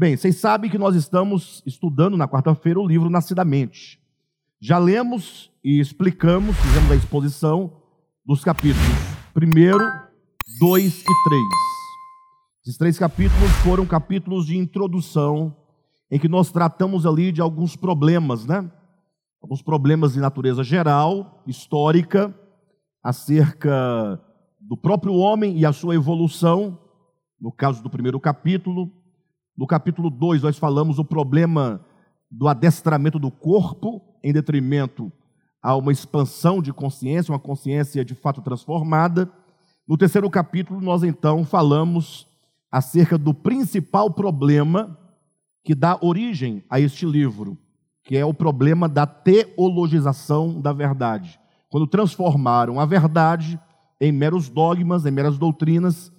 Bem, vocês sabem que nós estamos estudando na quarta-feira o livro Nascidamente. Já lemos e explicamos, fizemos a exposição dos capítulos 1, 2 e 3. Esses três capítulos foram capítulos de introdução, em que nós tratamos ali de alguns problemas, né? Alguns problemas de natureza geral, histórica, acerca do próprio homem e a sua evolução, no caso do primeiro capítulo. No capítulo 2, nós falamos o problema do adestramento do corpo em detrimento a uma expansão de consciência, uma consciência de fato transformada. No terceiro capítulo, nós então falamos acerca do principal problema que dá origem a este livro, que é o problema da teologização da verdade. Quando transformaram a verdade em meros dogmas, em meras doutrinas,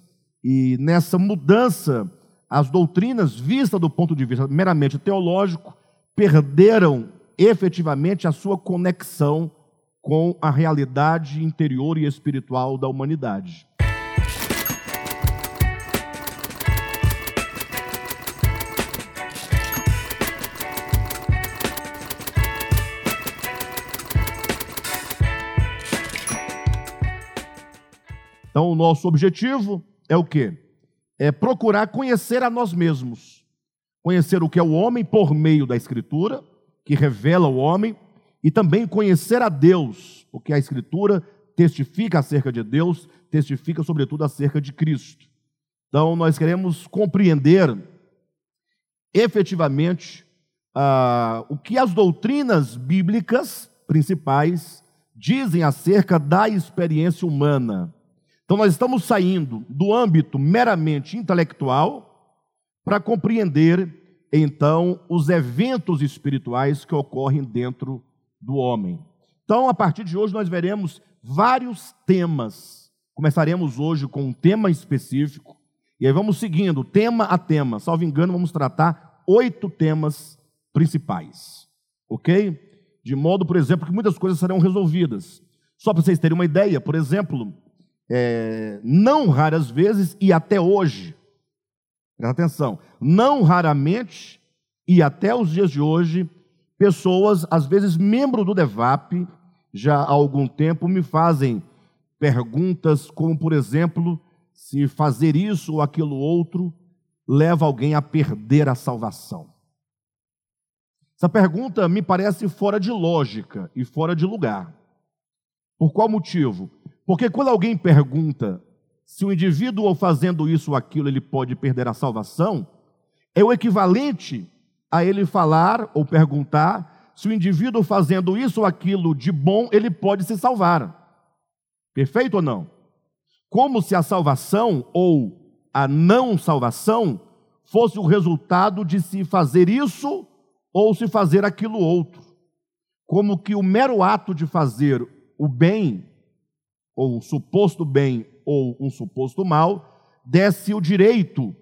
e nessa mudança, as doutrinas vistas do ponto de vista meramente teológico perderam efetivamente a sua conexão com a realidade interior e espiritual da humanidade. Então, o nosso objetivo é o quê? É procurar conhecer a nós mesmos. Conhecer o que é o homem por meio da Escritura, que revela o homem, e também conhecer a Deus, porque a Escritura testifica acerca de Deus, testifica sobretudo acerca de Cristo. Então, nós queremos compreender efetivamente ah, o que as doutrinas bíblicas principais dizem acerca da experiência humana então, nós estamos saindo do âmbito meramente intelectual para compreender, então, os eventos espirituais que ocorrem dentro do homem. Então, a partir de hoje, nós veremos vários temas. Começaremos hoje com um tema específico, e aí vamos seguindo, tema a tema. Salvo engano, vamos tratar oito temas principais, ok? De modo, por exemplo, que muitas coisas serão resolvidas. Só para vocês terem uma ideia, por exemplo, é, não raras vezes e até hoje, presta atenção, não raramente e até os dias de hoje, pessoas, às vezes membros do DEVAP, já há algum tempo, me fazem perguntas como, por exemplo, se fazer isso ou aquilo outro leva alguém a perder a salvação. Essa pergunta me parece fora de lógica e fora de lugar. Por qual motivo? Porque quando alguém pergunta se o indivíduo fazendo isso ou aquilo ele pode perder a salvação, é o equivalente a ele falar ou perguntar se o indivíduo fazendo isso ou aquilo de bom ele pode se salvar. Perfeito ou não? Como se a salvação ou a não salvação fosse o resultado de se fazer isso ou se fazer aquilo outro. Como que o mero ato de fazer o bem ou um suposto bem ou um suposto mal, desse o direito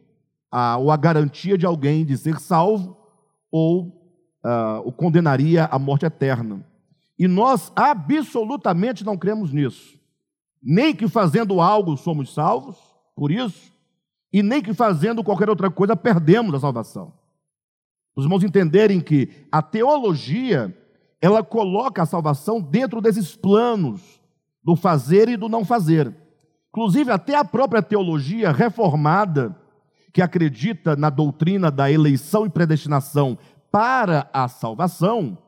a, ou a garantia de alguém de ser salvo ou uh, o condenaria à morte eterna. E nós absolutamente não cremos nisso. Nem que fazendo algo somos salvos, por isso, e nem que fazendo qualquer outra coisa perdemos a salvação. Os irmãos entenderem que a teologia, ela coloca a salvação dentro desses planos do fazer e do não fazer. Inclusive, até a própria teologia reformada, que acredita na doutrina da eleição e predestinação para a salvação,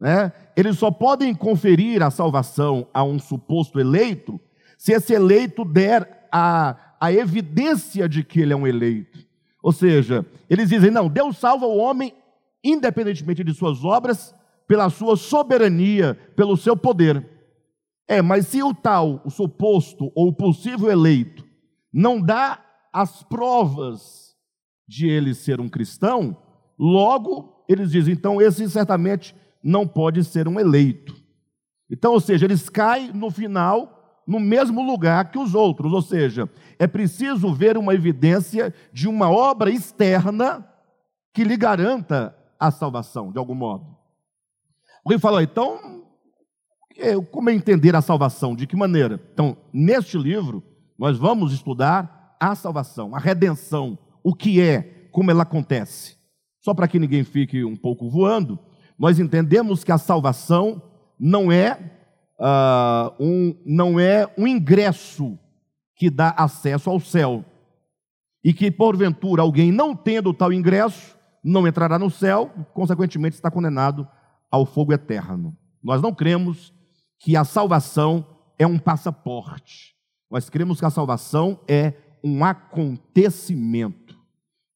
né, eles só podem conferir a salvação a um suposto eleito se esse eleito der a, a evidência de que ele é um eleito. Ou seja, eles dizem: não, Deus salva o homem independentemente de suas obras, pela sua soberania, pelo seu poder. É, mas se o tal, o suposto ou o possível eleito, não dá as provas de ele ser um cristão, logo eles dizem, então esse certamente não pode ser um eleito. Então, ou seja, eles caem no final no mesmo lugar que os outros, ou seja, é preciso ver uma evidência de uma obra externa que lhe garanta a salvação, de algum modo. Alguém falou, então é, como é entender a salvação? De que maneira? Então, neste livro, nós vamos estudar a salvação, a redenção, o que é, como ela acontece. Só para que ninguém fique um pouco voando, nós entendemos que a salvação não é, uh, um, não é um ingresso que dá acesso ao céu. E que, porventura, alguém não tendo tal ingresso, não entrará no céu, consequentemente está condenado ao fogo eterno. Nós não cremos que a salvação é um passaporte. Nós cremos que a salvação é um acontecimento,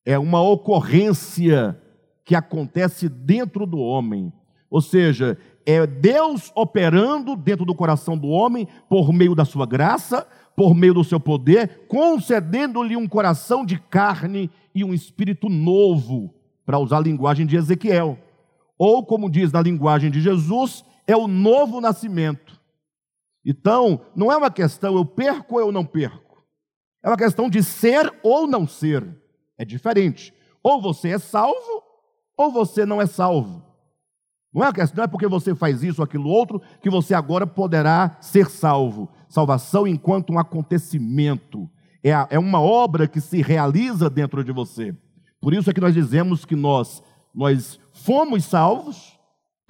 é uma ocorrência que acontece dentro do homem. Ou seja, é Deus operando dentro do coração do homem por meio da sua graça, por meio do seu poder, concedendo-lhe um coração de carne e um espírito novo, para usar a linguagem de Ezequiel. Ou, como diz na linguagem de Jesus, é o novo nascimento. Então, não é uma questão eu perco ou eu não perco. É uma questão de ser ou não ser. É diferente. Ou você é salvo, ou você não é salvo. Não é, questão, não é porque você faz isso ou aquilo outro que você agora poderá ser salvo. Salvação enquanto um acontecimento. É, é uma obra que se realiza dentro de você. Por isso é que nós dizemos que nós, nós fomos salvos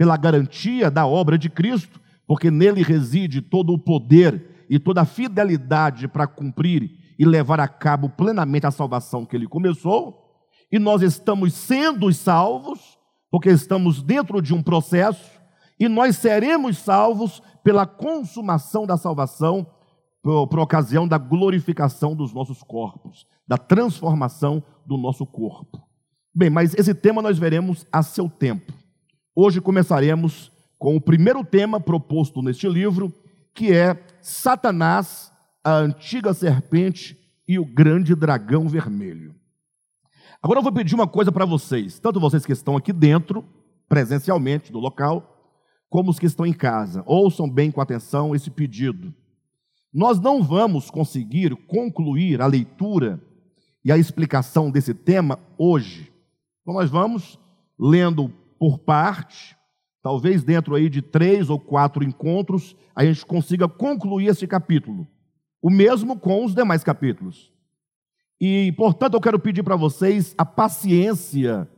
pela garantia da obra de Cristo, porque nele reside todo o poder e toda a fidelidade para cumprir e levar a cabo plenamente a salvação que ele começou, e nós estamos sendo salvos, porque estamos dentro de um processo, e nós seremos salvos pela consumação da salvação, por, por ocasião da glorificação dos nossos corpos, da transformação do nosso corpo. Bem, mas esse tema nós veremos a seu tempo. Hoje começaremos com o primeiro tema proposto neste livro, que é Satanás, a antiga serpente e o grande dragão vermelho. Agora eu vou pedir uma coisa para vocês, tanto vocês que estão aqui dentro, presencialmente, no local, como os que estão em casa. Ouçam bem com atenção esse pedido. Nós não vamos conseguir concluir a leitura e a explicação desse tema hoje. Então nós vamos lendo por parte, Talvez dentro aí de três ou quatro encontros a gente consiga concluir esse capítulo. O mesmo com os demais capítulos. E, portanto, eu quero pedir para vocês a paciência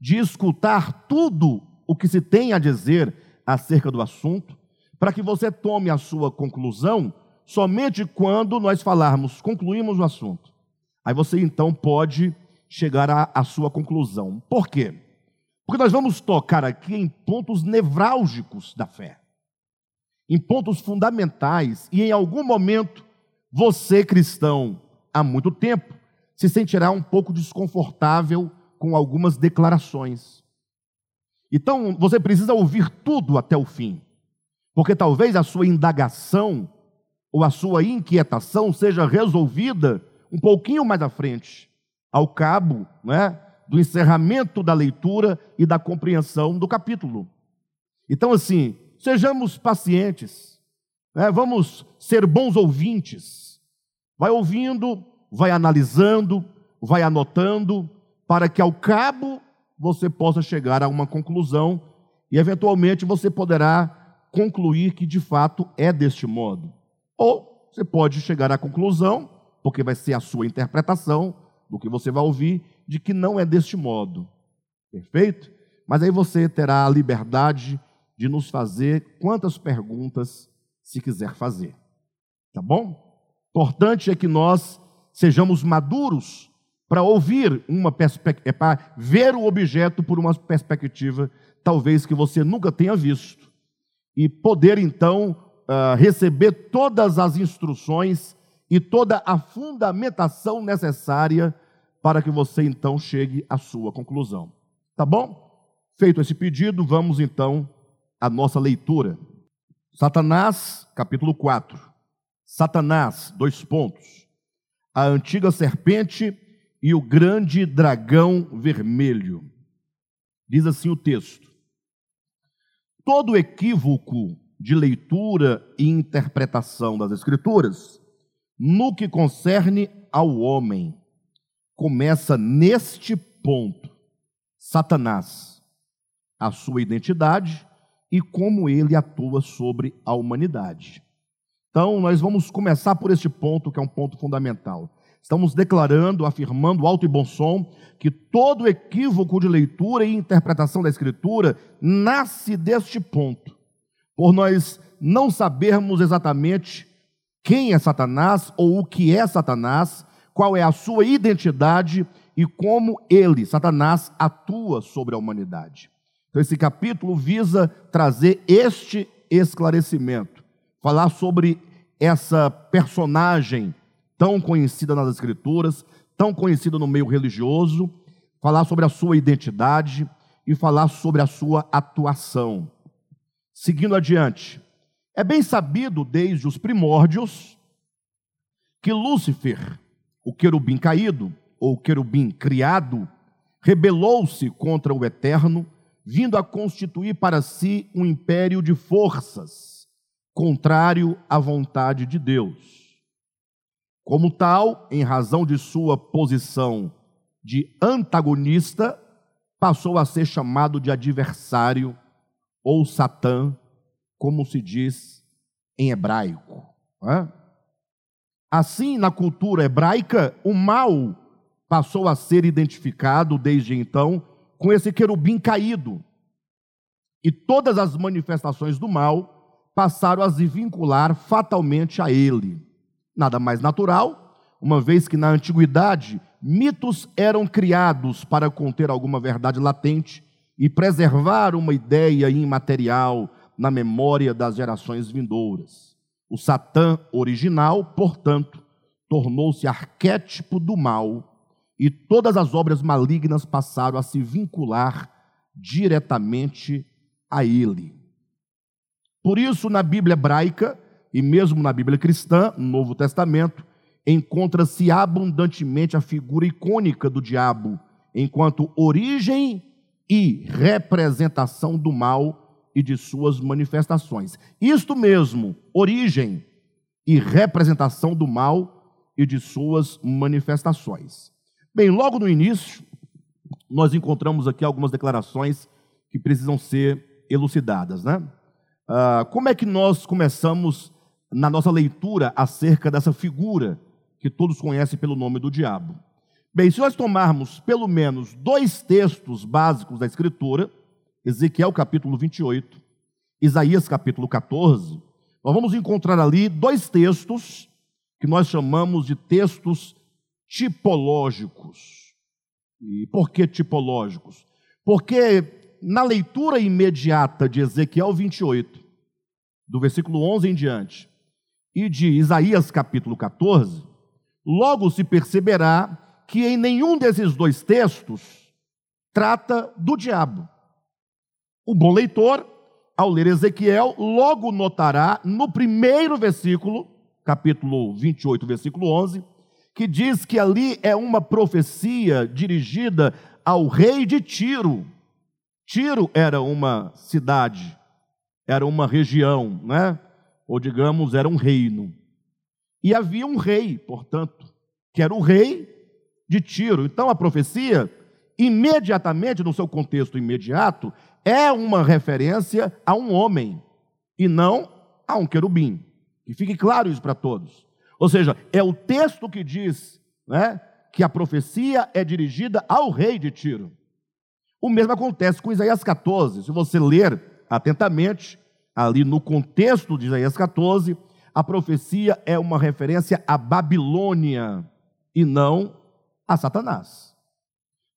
de escutar tudo o que se tem a dizer acerca do assunto, para que você tome a sua conclusão somente quando nós falarmos, concluímos o assunto. Aí você então pode chegar à, sua conclusão. Por quê? Porque nós vamos tocar aqui em pontos nevrálgicos da fé, em pontos fundamentais, e em algum momento, você cristão, há muito tempo, se sentirá um pouco desconfortável com algumas declarações. Então, você precisa ouvir tudo até o fim, porque talvez a sua indagação ou a sua inquietação seja resolvida um pouquinho mais à frente, ao cabo, não é? Do encerramento da leitura e da compreensão do capítulo. Então, assim, sejamos pacientes, né? vamos ser bons ouvintes. Vai ouvindo, vai analisando, vai anotando, para que ao cabo você possa chegar a uma conclusão e, eventualmente, você poderá concluir que de fato é deste modo. Ou você pode chegar à conclusão, porque vai ser a sua interpretação do que você vai ouvir, de que não é deste modo. Perfeito? Mas aí você terá a liberdade de nos fazer quantas perguntas se quiser fazer. Tá bom? Importante é que nós sejamos maduros para ouvir uma perspectiva, é para ver o objeto por uma perspectiva talvez que você nunca tenha visto e poder então uh, receber todas as instruções e toda a fundamentação necessária para que você então chegue à sua conclusão. Tá bom? Feito esse pedido, vamos então à nossa leitura. Satanás, capítulo 4. Satanás, dois pontos. A antiga serpente e o grande dragão vermelho. Diz assim o texto: Todo equívoco de leitura e interpretação das Escrituras, no que concerne ao homem, começa neste ponto. Satanás, a sua identidade e como ele atua sobre a humanidade. Então, nós vamos começar por este ponto, que é um ponto fundamental. Estamos declarando, afirmando alto e bom som, que todo equívoco de leitura e interpretação da Escritura nasce deste ponto, por nós não sabermos exatamente quem é Satanás ou o que é Satanás, qual é a sua identidade e como ele, Satanás, atua sobre a humanidade. Então, esse capítulo visa trazer este esclarecimento, falar sobre essa personagem tão conhecida nas Escrituras, tão conhecida no meio religioso, falar sobre a sua identidade e falar sobre a sua atuação. Seguindo adiante, é bem sabido desde os primórdios que Lúcifer, o querubim caído, ou querubim criado, rebelou-se contra o Eterno, vindo a constituir para si um império de forças, contrário à vontade de Deus. Como tal, em razão de sua posição de antagonista, passou a ser chamado de adversário ou Satã, como se diz em hebraico. Assim, na cultura hebraica, o mal passou a ser identificado desde então com esse querubim caído. E todas as manifestações do mal passaram a se vincular fatalmente a ele nada mais natural, uma vez que na antiguidade mitos eram criados para conter alguma verdade latente e preservar uma ideia imaterial na memória das gerações vindouras. O Satã original, portanto, tornou-se arquétipo do mal e todas as obras malignas passaram a se vincular diretamente a ele. Por isso, na Bíblia hebraica, e mesmo na Bíblia cristã, no Novo Testamento, encontra-se abundantemente a figura icônica do diabo, enquanto origem e representação do mal e de suas manifestações. Isto mesmo, origem e representação do mal e de suas manifestações. Bem, logo no início, nós encontramos aqui algumas declarações que precisam ser elucidadas, né? Ah, como é que nós começamos na nossa leitura acerca dessa figura que todos conhecem pelo nome do diabo. Bem, se nós tomarmos pelo menos dois textos básicos da Escritura, Ezequiel capítulo 28, Isaías capítulo 14, nós vamos encontrar ali dois textos que nós chamamos de textos tipológicos. E por que tipológicos? Porque na leitura imediata de Ezequiel 28, do versículo 11 em diante, e de Isaías capítulo 14, logo se perceberá que em nenhum desses dois textos trata do diabo. O bom leitor, ao ler Ezequiel, logo notará no primeiro versículo, capítulo 28, versículo 11, que diz que ali é uma profecia dirigida ao rei de Tiro. Tiro era uma cidade, era uma região, né? ou digamos, era um reino. E havia um rei, portanto, que era o rei de Tiro. Então a profecia, imediatamente, no seu contexto imediato, é uma referência a um homem e não a um querubim. Que fique claro isso para todos. Ou seja, é o texto que diz né, que a profecia é dirigida ao rei de Tiro. O mesmo acontece com Isaías 14. Se você ler atentamente, ali no contexto de Isaías 14, a profecia é uma referência à Babilônia e não a Satanás.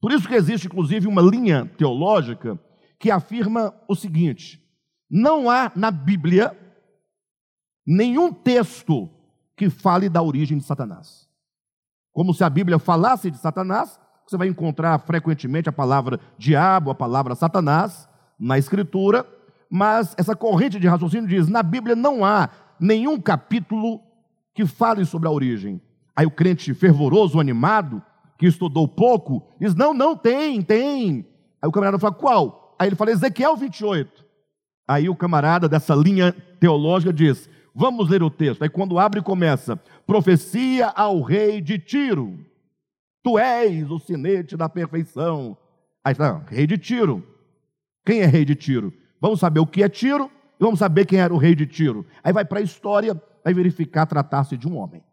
Por isso que existe, inclusive, uma linha teológica que afirma o seguinte: não há na Bíblia nenhum texto que fale da origem de Satanás. Como se a Bíblia falasse de Satanás, você vai encontrar frequentemente a palavra diabo, a palavra Satanás na Escritura, mas essa corrente de raciocínio diz: na Bíblia não há nenhum capítulo que fale sobre a origem. Aí o crente fervoroso, animado, que estudou pouco, diz: não, não, tem, tem. Aí o camarada fala: qual? Aí ele fala: Ezequiel 28. Aí o camarada dessa linha teológica diz: vamos ler o texto. Aí quando abre começa: profecia ao rei de Tiro. Tu és o sinete da perfeição. Aí fala: rei de Tiro. Quem é rei de Tiro? Vamos saber o que é Tiro e vamos saber quem era o rei de Tiro. Aí vai para a história, vai verificar tratar-se de um homem.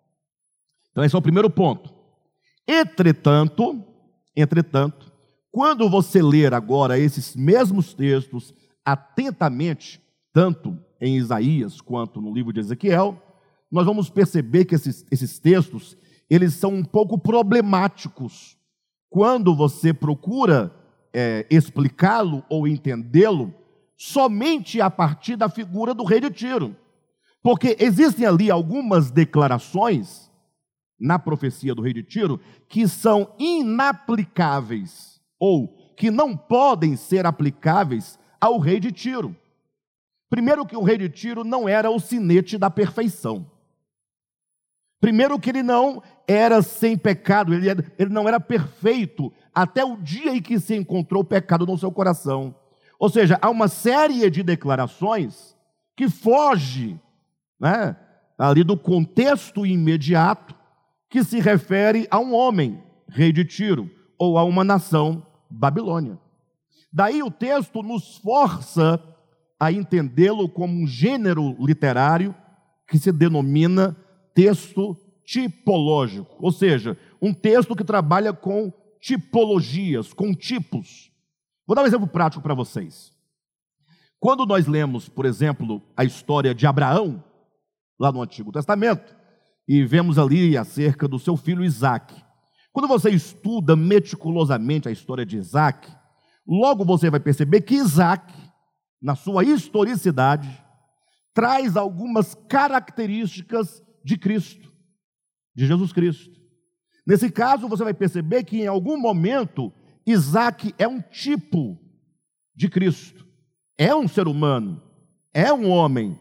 Então esse é o primeiro ponto. Entretanto, entretanto, quando você ler agora esses mesmos textos atentamente, tanto em Isaías quanto no livro de Ezequiel, nós vamos perceber que esses, esses textos, eles são um pouco problemáticos quando você procura é, explicá-lo ou entendê-lo somente a partir da figura do rei de Tiro. Porque existem ali algumas declarações na profecia do rei de Tiro que são inaplicáveis ou que não podem ser aplicáveis ao rei de Tiro. Primeiro que o rei de Tiro não era o sinete da perfeição. Primeiro que ele não era sem pecado, ele, era, ele não era perfeito até o dia em que se encontrou o pecado no seu coração. Ou seja, há uma série de declarações que foge né, ali do contexto imediato que se refere a um homem, rei de Tiro, ou a uma nação, Babilônia. Daí o texto nos força a entendê-lo como um gênero literário que se denomina texto tipológico, ou seja, um texto que trabalha com tipologias, com tipos. Vou dar um exemplo prático para vocês. Quando nós lemos, por exemplo, a história de Abraão, lá no Antigo Testamento, e vemos ali acerca do seu filho Isaac. Quando você estuda meticulosamente a história de Isaac, logo você vai perceber que Isaac, na sua historicidade, traz algumas características de Cristo, de Jesus Cristo. Nesse caso, você vai perceber que em algum momento Isaac é um tipo de Cristo, é um ser humano, é um homem,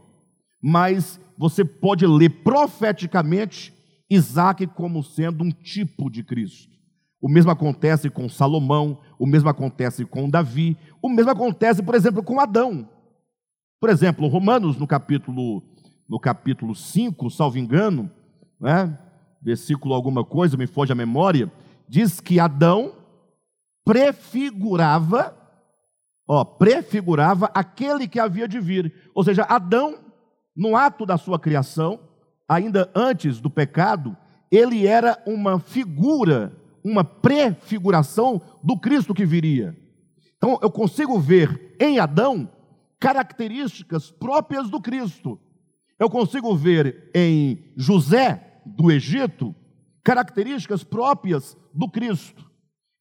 mas você pode ler profeticamente Isaac como sendo um tipo de Cristo. O mesmo acontece com Salomão, o mesmo acontece com Davi, o mesmo acontece, por exemplo, com Adão. Por exemplo, Romanos, no capítulo, no capítulo 5, salvo engano, né, versículo alguma coisa, me foge a memória, diz que Adão prefigurava, ó, prefigurava aquele que havia de vir. Ou seja, Adão no ato da sua criação, ainda antes do pecado, ele era uma figura, uma prefiguração do Cristo que viria. Então eu consigo ver em Adão características próprias do Cristo. Eu consigo ver em José do Egito características próprias do Cristo.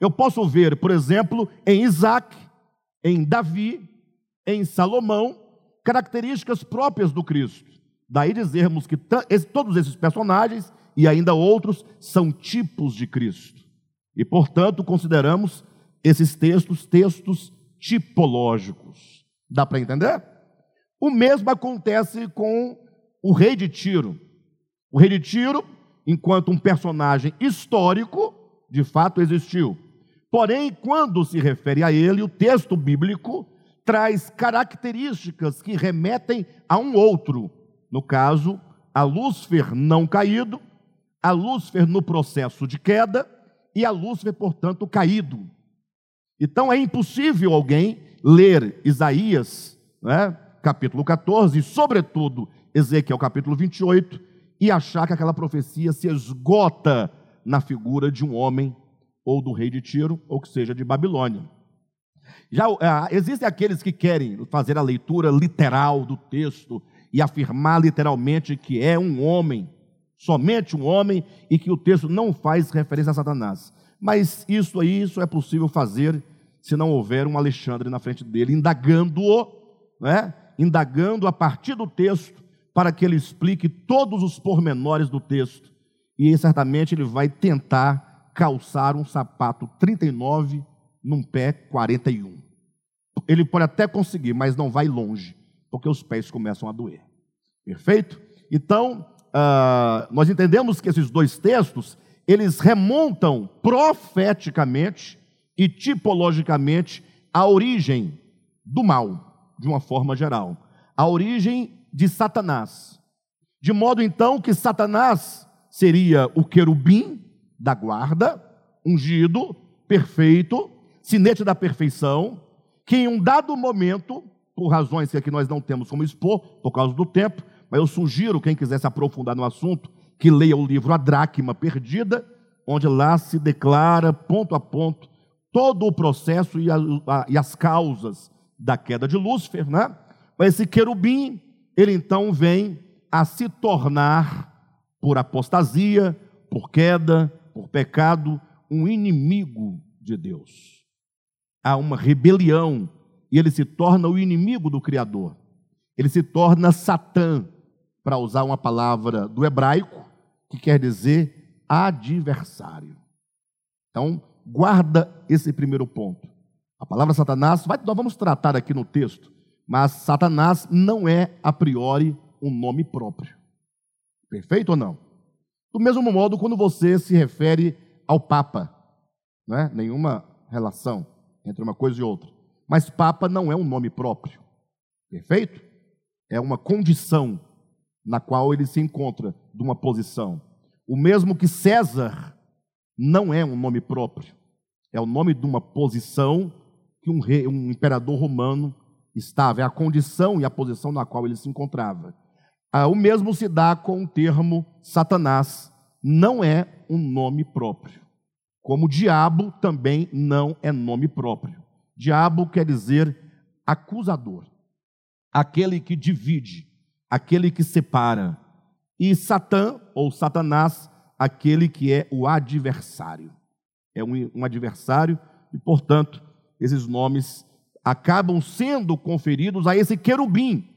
Eu posso ver, por exemplo, em Isaac, em Davi, em Salomão, características próprias do Cristo. Daí dizermos que todos esses personagens e ainda outros são tipos de Cristo. E, portanto, consideramos esses textos textos tipológicos. Dá para entender? O mesmo acontece com o rei de Tiro. O rei de Tiro, enquanto um personagem histórico, de fato existiu. Porém, quando se refere a ele, o texto bíblico traz características que remetem a um outro. No caso, a Lúcifer não caído, a Lúcifer no processo de queda e a Lúcifer, portanto, caído. Então é impossível alguém ler Isaías, né, capítulo 14, e sobretudo Ezequiel capítulo 28, e achar que aquela profecia se esgota na figura de um homem ou do rei de Tiro, ou que seja de Babilônia. Já ah, existem aqueles que querem fazer a leitura literal do texto e afirmar literalmente que é um homem, somente um homem, e que o texto não faz referência a Satanás. Mas isso aí, isso é possível fazer se não houver um Alexandre na frente dele, indagando-o, né? indagando a partir do texto, para que ele explique todos os pormenores do texto. E certamente ele vai tentar calçar um sapato 39 num pé 41. Ele pode até conseguir, mas não vai longe, porque os pés começam a doer. Perfeito? Então, uh, nós entendemos que esses dois textos, eles remontam profeticamente e tipologicamente a origem do mal, de uma forma geral. A origem de Satanás. De modo então que Satanás seria o querubim da guarda, ungido, perfeito, sinete da perfeição, que em um dado momento, por razões que aqui nós não temos como expor, por causa do tempo, mas eu sugiro, quem quiser se aprofundar no assunto, que leia o livro A Dracma Perdida, onde lá se declara ponto a ponto todo o processo e, a, a, e as causas da queda de Lúcifer, né? Mas esse querubim, ele então vem a se tornar, por apostasia, por queda, por pecado, um inimigo de Deus. Há uma rebelião e ele se torna o inimigo do Criador. Ele se torna Satã, para usar uma palavra do hebraico, que quer dizer adversário. Então, guarda esse primeiro ponto. A palavra Satanás, vai, nós vamos tratar aqui no texto, mas Satanás não é a priori um nome próprio. Perfeito ou não? Do mesmo modo, quando você se refere ao Papa, não é? nenhuma relação entre uma coisa e outra. Mas Papa não é um nome próprio. Perfeito? É uma condição na qual ele se encontra de uma posição. O mesmo que César não é um nome próprio, é o nome de uma posição que um, rei, um imperador romano estava, é a condição e a posição na qual ele se encontrava. Ah, o mesmo se dá com o termo Satanás, não é um nome próprio. Como diabo também não é nome próprio. Diabo quer dizer acusador, aquele que divide, aquele que separa. E Satã, ou Satanás, aquele que é o adversário. É um, um adversário e, portanto, esses nomes acabam sendo conferidos a esse querubim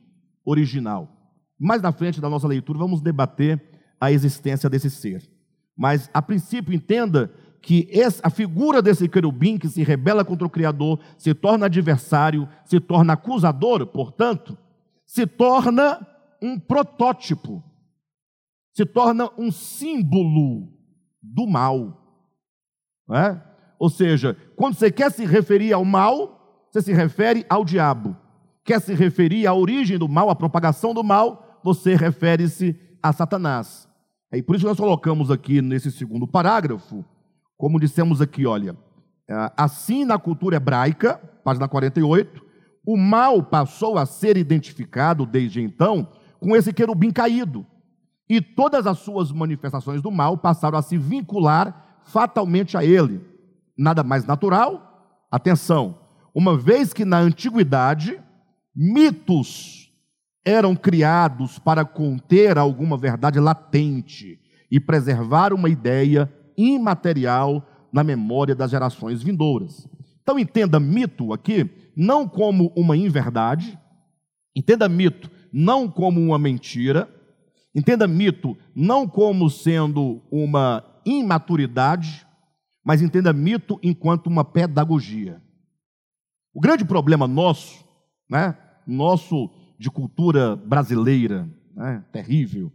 original. Mais na frente da nossa leitura, vamos debater a existência desse ser. Mas, a princípio, entenda que a figura desse querubim que se rebela contra o Criador, se torna adversário, se torna acusador, portanto, se torna um protótipo, se torna um símbolo do mal. É? Ou seja, quando você quer se referir ao mal, você se refere ao diabo. Quer se referir à origem do mal, à propagação do mal, você refere-se a Satanás. É por isso que nós colocamos aqui nesse segundo parágrafo, como dissemos aqui, olha, é, assim na cultura hebraica, página 48, o mal passou a ser identificado desde então com esse querubim caído. E todas as suas manifestações do mal passaram a se vincular fatalmente a ele. Nada mais natural, atenção, uma vez que na antiguidade mitos eram criados para conter alguma verdade latente e preservar uma ideia imaterial na memória das gerações vindouras. Então entenda mito aqui não como uma inverdade, entenda mito não como uma mentira, entenda mito não como sendo uma imaturidade, mas entenda mito enquanto uma pedagogia. O grande problema nosso, né, nosso de cultura brasileira, né, terrível,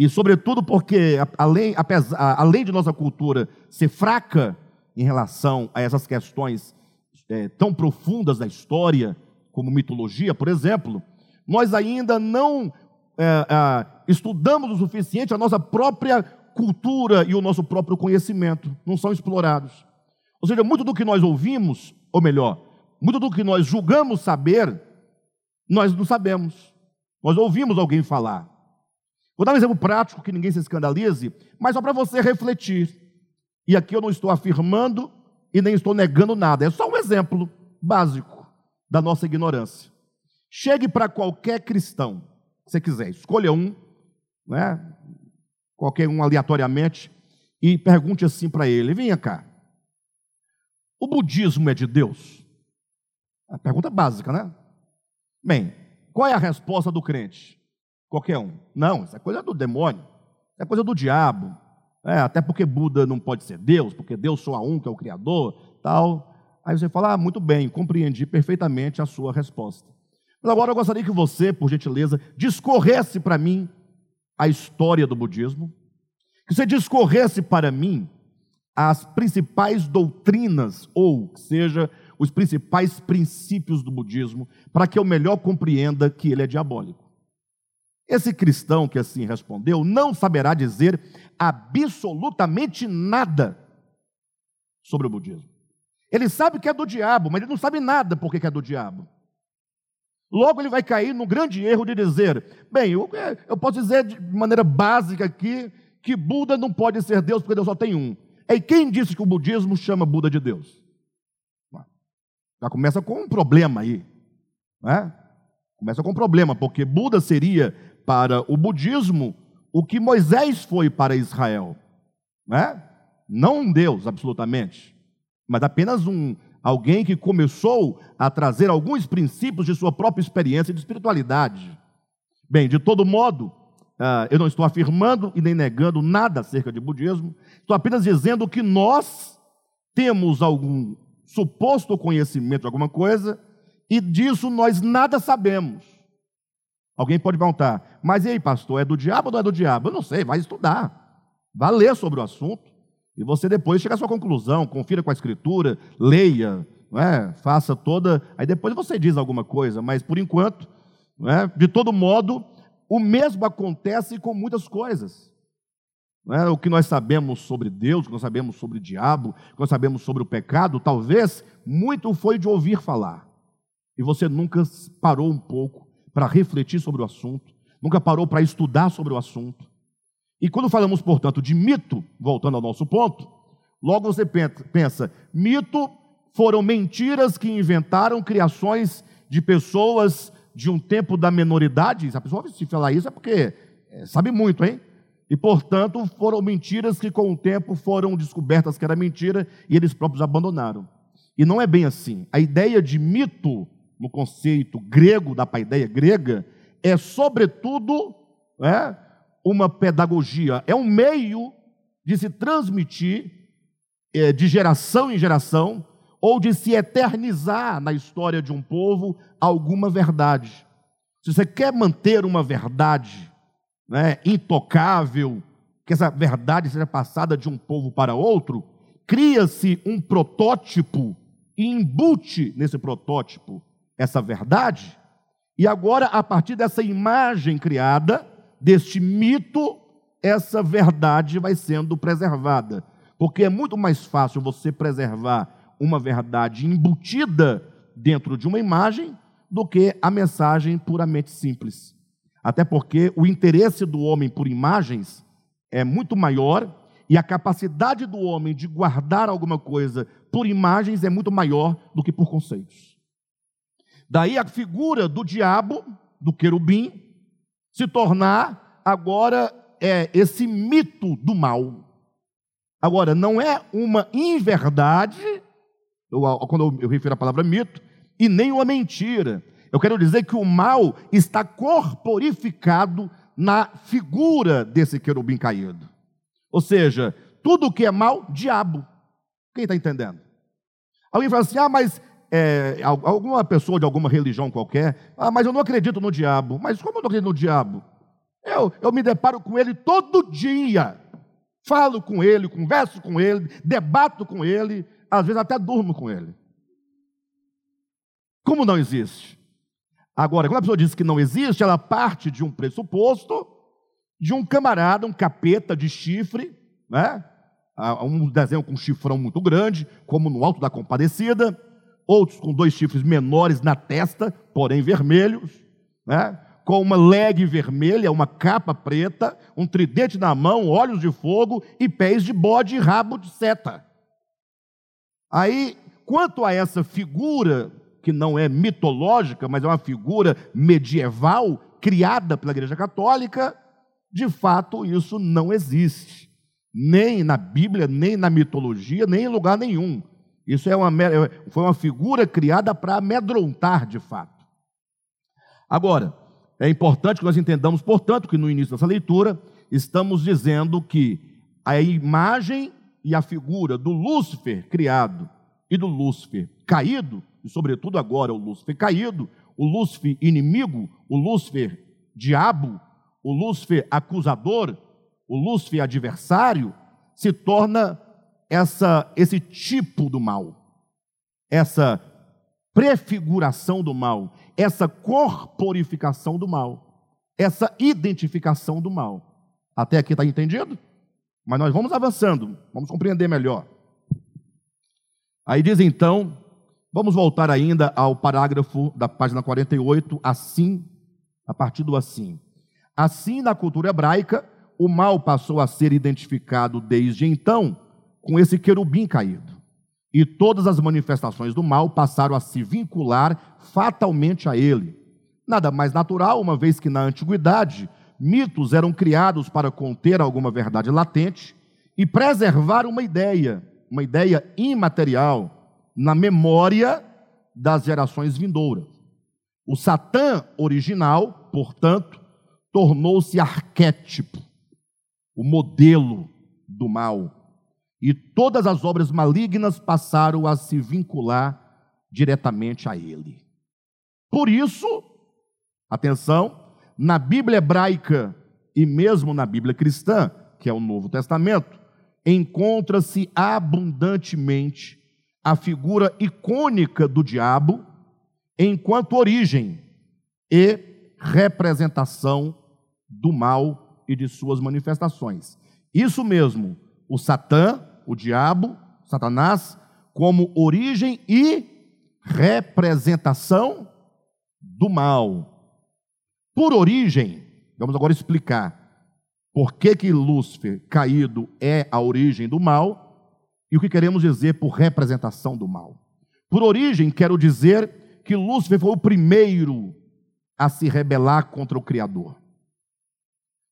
e sobretudo porque, além, além de nossa cultura ser fraca em relação a essas questões é, tão profundas da história, como mitologia, por exemplo, nós ainda não é, é, estudamos o suficiente a nossa própria cultura e o nosso próprio conhecimento, não são explorados. Ou seja, muito do que nós ouvimos, ou melhor, muito do que nós julgamos saber, nós não sabemos. Nós ouvimos alguém falar. Vou dar um exemplo prático que ninguém se escandalize, mas só para você refletir. E aqui eu não estou afirmando e nem estou negando nada, é só um exemplo básico da nossa ignorância. Chegue para qualquer cristão, se você quiser, escolha um, né? qualquer um aleatoriamente, e pergunte assim para ele: venha cá, o budismo é de Deus? A pergunta básica, né? Bem, qual é a resposta do crente? Qualquer um. Não, isso é coisa do demônio, é coisa do diabo. É, até porque Buda não pode ser Deus, porque Deus só há um que é o Criador, tal. Aí você fala, ah, muito bem, compreendi perfeitamente a sua resposta. Mas agora eu gostaria que você, por gentileza, discorresse para mim a história do budismo, que você discorresse para mim as principais doutrinas, ou seja, os principais princípios do budismo, para que eu melhor compreenda que ele é diabólico. Esse cristão que assim respondeu não saberá dizer absolutamente nada sobre o budismo. Ele sabe que é do diabo, mas ele não sabe nada porque é do diabo. Logo ele vai cair no grande erro de dizer: bem, eu, eu posso dizer de maneira básica aqui que Buda não pode ser Deus porque Deus só tem um. E quem disse que o budismo chama Buda de Deus? Já começa com um problema aí. Né? Começa com um problema, porque Buda seria para o budismo o que Moisés foi para Israel. Né? Não um Deus, absolutamente, mas apenas um alguém que começou a trazer alguns princípios de sua própria experiência de espiritualidade. Bem, de todo modo, Uh, eu não estou afirmando e nem negando nada acerca de budismo, estou apenas dizendo que nós temos algum suposto conhecimento de alguma coisa e disso nós nada sabemos. Alguém pode perguntar, mas e aí, pastor, é do diabo ou não é do diabo? Eu não sei, vai estudar, vai ler sobre o assunto e você depois chega à sua conclusão, confira com a escritura, leia, é? faça toda. Aí depois você diz alguma coisa, mas por enquanto, é? de todo modo, o mesmo acontece com muitas coisas. É? O que nós sabemos sobre Deus, o que nós sabemos sobre o diabo, o que nós sabemos sobre o pecado, talvez muito foi de ouvir falar. E você nunca parou um pouco para refletir sobre o assunto, nunca parou para estudar sobre o assunto. E quando falamos, portanto, de mito, voltando ao nosso ponto, logo você pensa: mito foram mentiras que inventaram criações de pessoas de um tempo da menoridade, se a pessoa se falar isso é porque é, sabe muito, hein? E, portanto, foram mentiras que com o tempo foram descobertas que era mentira e eles próprios abandonaram. E não é bem assim. A ideia de mito, no conceito grego, da paideia grega, é, sobretudo, é, uma pedagogia, é um meio de se transmitir é, de geração em geração ou de se eternizar na história de um povo alguma verdade. Se você quer manter uma verdade né, intocável, que essa verdade seja passada de um povo para outro, cria-se um protótipo e embute nesse protótipo essa verdade, e agora, a partir dessa imagem criada, deste mito, essa verdade vai sendo preservada. Porque é muito mais fácil você preservar uma verdade embutida dentro de uma imagem do que a mensagem puramente simples. Até porque o interesse do homem por imagens é muito maior e a capacidade do homem de guardar alguma coisa por imagens é muito maior do que por conceitos. Daí a figura do diabo, do querubim, se tornar agora é esse mito do mal. Agora, não é uma inverdade eu, quando eu, eu refiro a palavra mito, e nem uma mentira. Eu quero dizer que o mal está corporificado na figura desse querubim caído. Ou seja, tudo que é mal, diabo. Quem está entendendo? Alguém fala assim: ah, mas é, alguma pessoa de alguma religião qualquer, ah, mas eu não acredito no diabo. Mas como eu não acredito no diabo? Eu, eu me deparo com ele todo dia. Falo com ele, converso com ele, debato com ele, às vezes até durmo com ele. Como não existe? Agora, quando a pessoa diz que não existe, ela parte de um pressuposto de um camarada, um capeta de chifre, né? Um desenho com um chifrão muito grande, como no Alto da Compadecida, outros com dois chifres menores na testa, porém vermelhos, né? com uma leg vermelha, uma capa preta, um tridente na mão, olhos de fogo e pés de bode e rabo de seta. Aí, quanto a essa figura, que não é mitológica, mas é uma figura medieval, criada pela Igreja Católica, de fato isso não existe. Nem na Bíblia, nem na mitologia, nem em lugar nenhum. Isso é uma, foi uma figura criada para amedrontar de fato. Agora, é importante que nós entendamos, portanto, que no início dessa leitura, estamos dizendo que a imagem e a figura do Lúcifer criado e do Lúcifer caído, e sobretudo agora o Lúcifer caído, o Lúcifer inimigo, o Lúcifer diabo, o Lúcifer acusador, o Lúcifer adversário, se torna essa esse tipo do mal, essa prefiguração do mal, essa corporificação do mal, essa identificação do mal. Até aqui está entendido? Mas nós vamos avançando, vamos compreender melhor. Aí diz então, vamos voltar ainda ao parágrafo da página 48, assim, a partir do assim. Assim, na cultura hebraica, o mal passou a ser identificado desde então com esse querubim caído. E todas as manifestações do mal passaram a se vincular fatalmente a ele. Nada mais natural, uma vez que na antiguidade mitos eram criados para conter alguma verdade latente e preservar uma ideia, uma ideia imaterial, na memória das gerações vindouras. O Satã original, portanto, tornou-se arquétipo, o modelo do mal. E todas as obras malignas passaram a se vincular diretamente a ele. Por isso, atenção, na Bíblia hebraica e mesmo na Bíblia cristã, que é o Novo Testamento, encontra-se abundantemente a figura icônica do diabo enquanto origem e representação do mal e de suas manifestações. Isso mesmo, o Satã, o diabo, Satanás, como origem e representação do mal. Por origem, vamos agora explicar por que, que Lúcifer caído é a origem do mal e o que queremos dizer por representação do mal. Por origem, quero dizer que Lúcifer foi o primeiro a se rebelar contra o Criador,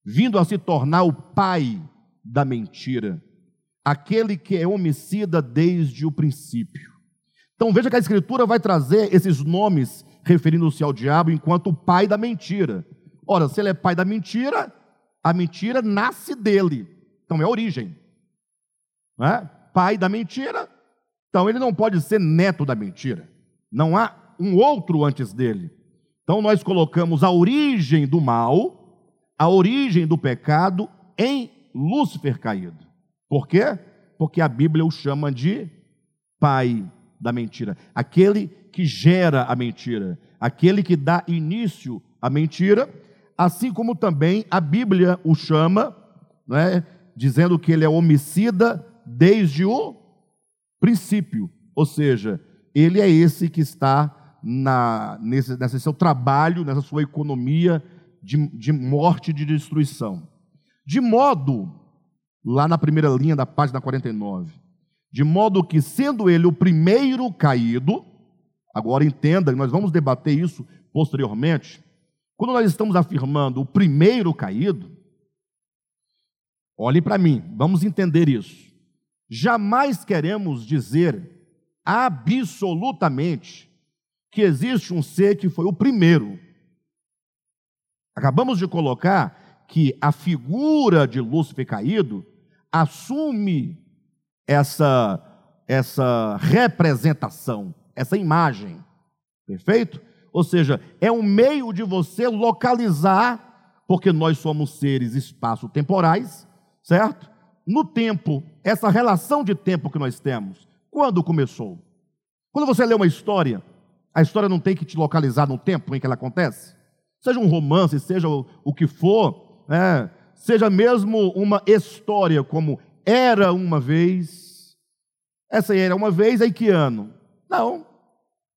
vindo a se tornar o pai da mentira, aquele que é homicida desde o princípio. Então veja que a Escritura vai trazer esses nomes referindo-se ao diabo enquanto pai da mentira. Ora, se ele é pai da mentira, a mentira nasce dele. Então é a origem. É? Pai da mentira, então ele não pode ser neto da mentira. Não há um outro antes dele. Então nós colocamos a origem do mal, a origem do pecado em Lúcifer caído. Por quê? Porque a Bíblia o chama de pai da mentira, aquele que gera a mentira, aquele que dá início à mentira, assim como também a Bíblia o chama, né, dizendo que ele é homicida desde o princípio, ou seja, ele é esse que está na, nesse, nesse seu trabalho, nessa sua economia de, de morte e de destruição. De modo, lá na primeira linha da página 49, de modo que, sendo ele o primeiro caído, agora entenda, nós vamos debater isso posteriormente. Quando nós estamos afirmando o primeiro caído, olhe para mim, vamos entender isso. Jamais queremos dizer absolutamente que existe um ser que foi o primeiro. Acabamos de colocar que a figura de Lúcifer caído assume essa, essa representação, essa imagem. Perfeito? Ou seja, é um meio de você localizar, porque nós somos seres espaço-temporais, certo? No tempo, essa relação de tempo que nós temos, quando começou? Quando você lê uma história, a história não tem que te localizar no tempo em que ela acontece? Seja um romance, seja o, o que for, é, seja mesmo uma história como era uma vez. Essa era uma vez, aí que ano? Não.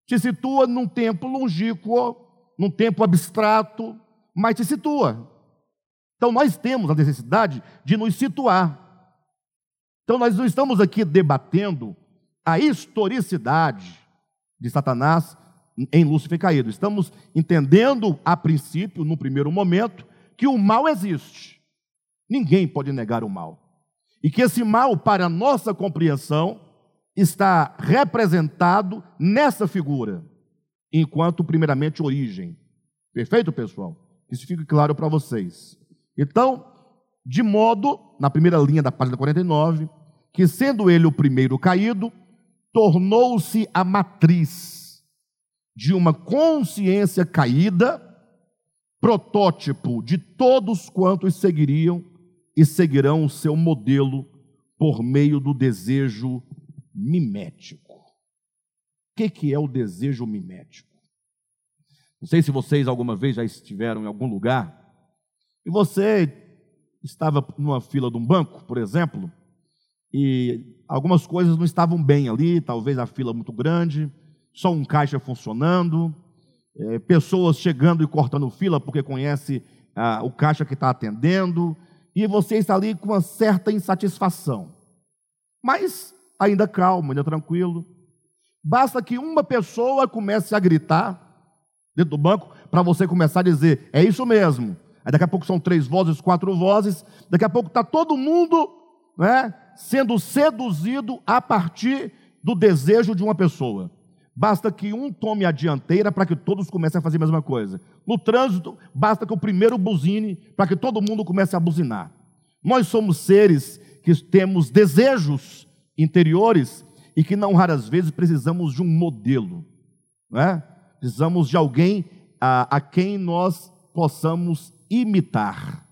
Te situa num tempo longínquo, num tempo abstrato, mas te situa. Então nós temos a necessidade de nos situar. Então nós não estamos aqui debatendo a historicidade de Satanás em Lúcifer caído. Estamos entendendo, a princípio, no primeiro momento, que o mal existe. Ninguém pode negar o mal. E que esse mal, para nossa compreensão, está representado nessa figura, enquanto, primeiramente, origem. Perfeito, pessoal? Isso fique claro para vocês. Então, de modo, na primeira linha da página 49, que sendo ele o primeiro caído, tornou-se a matriz de uma consciência caída, protótipo de todos quantos seguiriam e seguirão o seu modelo por meio do desejo mimético. O que, que é o desejo mimético? Não sei se vocês alguma vez já estiveram em algum lugar e você estava numa fila de um banco, por exemplo, e algumas coisas não estavam bem ali, talvez a fila muito grande, só um caixa funcionando, é, pessoas chegando e cortando fila porque conhece ah, o caixa que está atendendo, e você está ali com uma certa insatisfação. mas ainda calmo, ainda tranquilo. Basta que uma pessoa comece a gritar dentro do banco para você começar a dizer: é isso mesmo. Aí daqui a pouco são três vozes, quatro vozes, daqui a pouco está todo mundo né, sendo seduzido a partir do desejo de uma pessoa. Basta que um tome a dianteira para que todos comecem a fazer a mesma coisa. No trânsito, basta que o primeiro buzine para que todo mundo comece a buzinar. Nós somos seres que temos desejos interiores e que não raras vezes precisamos de um modelo, né? precisamos de alguém a, a quem nós possamos imitar.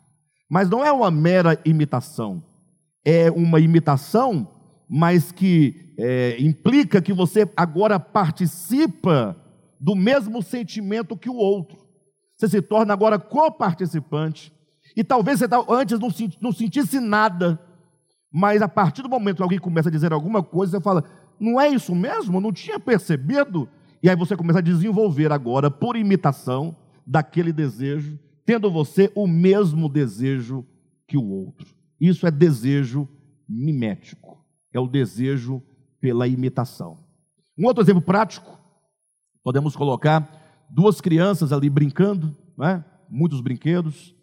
Mas não é uma mera imitação, é uma imitação, mas que é, implica que você agora participa do mesmo sentimento que o outro. Você se torna agora coparticipante. E talvez você tá, antes não, não sentisse nada, mas a partir do momento que alguém começa a dizer alguma coisa, você fala: não é isso mesmo? Eu não tinha percebido. E aí você começa a desenvolver agora, por imitação daquele desejo, tendo você o mesmo desejo que o outro. Isso é desejo mimético, é o desejo pela imitação. Um outro exemplo prático, podemos colocar duas crianças ali brincando, né? muitos brinquedos.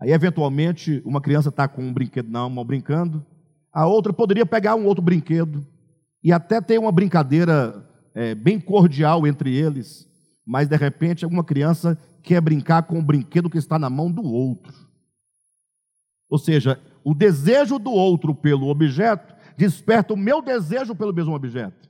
Aí, eventualmente, uma criança está com um brinquedo na mão brincando, a outra poderia pegar um outro brinquedo e até ter uma brincadeira é, bem cordial entre eles, mas de repente alguma criança quer brincar com o brinquedo que está na mão do outro. Ou seja, o desejo do outro pelo objeto desperta o meu desejo pelo mesmo objeto.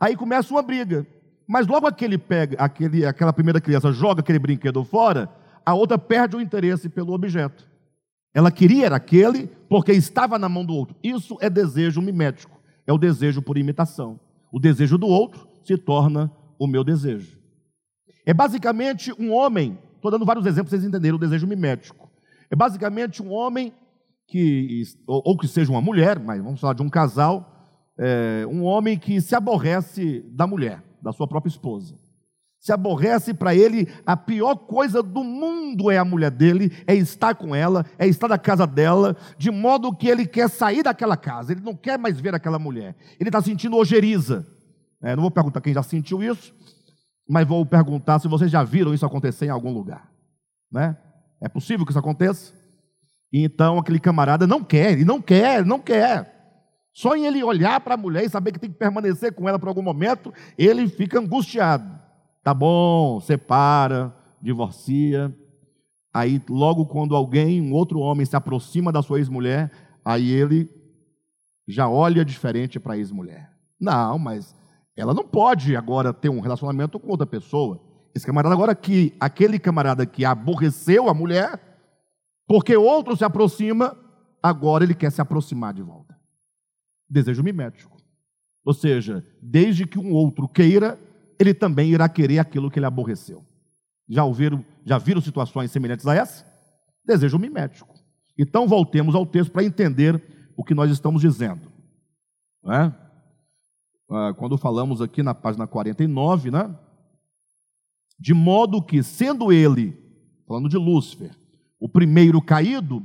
Aí começa uma briga. Mas logo aquele pega, aquele, aquela primeira criança joga aquele brinquedo fora, a outra perde o interesse pelo objeto. Ela queria era aquele porque estava na mão do outro. Isso é desejo mimético, é o desejo por imitação. O desejo do outro se torna o meu desejo. É basicamente um homem, estou dando vários exemplos para vocês entenderem o desejo mimético. É basicamente um homem que, ou, que seja uma mulher, mas vamos falar de um casal, é, um homem que se aborrece da mulher, da sua própria esposa. Se aborrece para ele, a pior coisa do mundo é a mulher dele, é estar com ela, é estar na casa dela, de modo que ele quer sair daquela casa, ele não quer mais ver aquela mulher, ele está sentindo ojeriza. É, não vou perguntar quem já sentiu isso, mas vou perguntar se vocês já viram isso acontecer em algum lugar. Né? É possível que isso aconteça? E então aquele camarada não quer, ele não quer, não quer. Só em ele olhar para a mulher e saber que tem que permanecer com ela por algum momento, ele fica angustiado. Tá bom, separa, divorcia. Aí, logo quando alguém, um outro homem, se aproxima da sua ex-mulher, aí ele já olha diferente para a ex-mulher. Não, mas ela não pode agora ter um relacionamento com outra pessoa. Esse camarada, agora que aquele camarada que aborreceu a mulher, porque outro se aproxima, agora ele quer se aproximar de volta. Desejo mimético. Ou seja, desde que um outro queira, ele também irá querer aquilo que ele aborreceu. Já ouviram, já viram situações semelhantes a essa? Desejo mimético. Então voltemos ao texto para entender o que nós estamos dizendo. É? Quando falamos aqui na página 49, né? De modo que, sendo ele, falando de Lúcifer, o primeiro caído,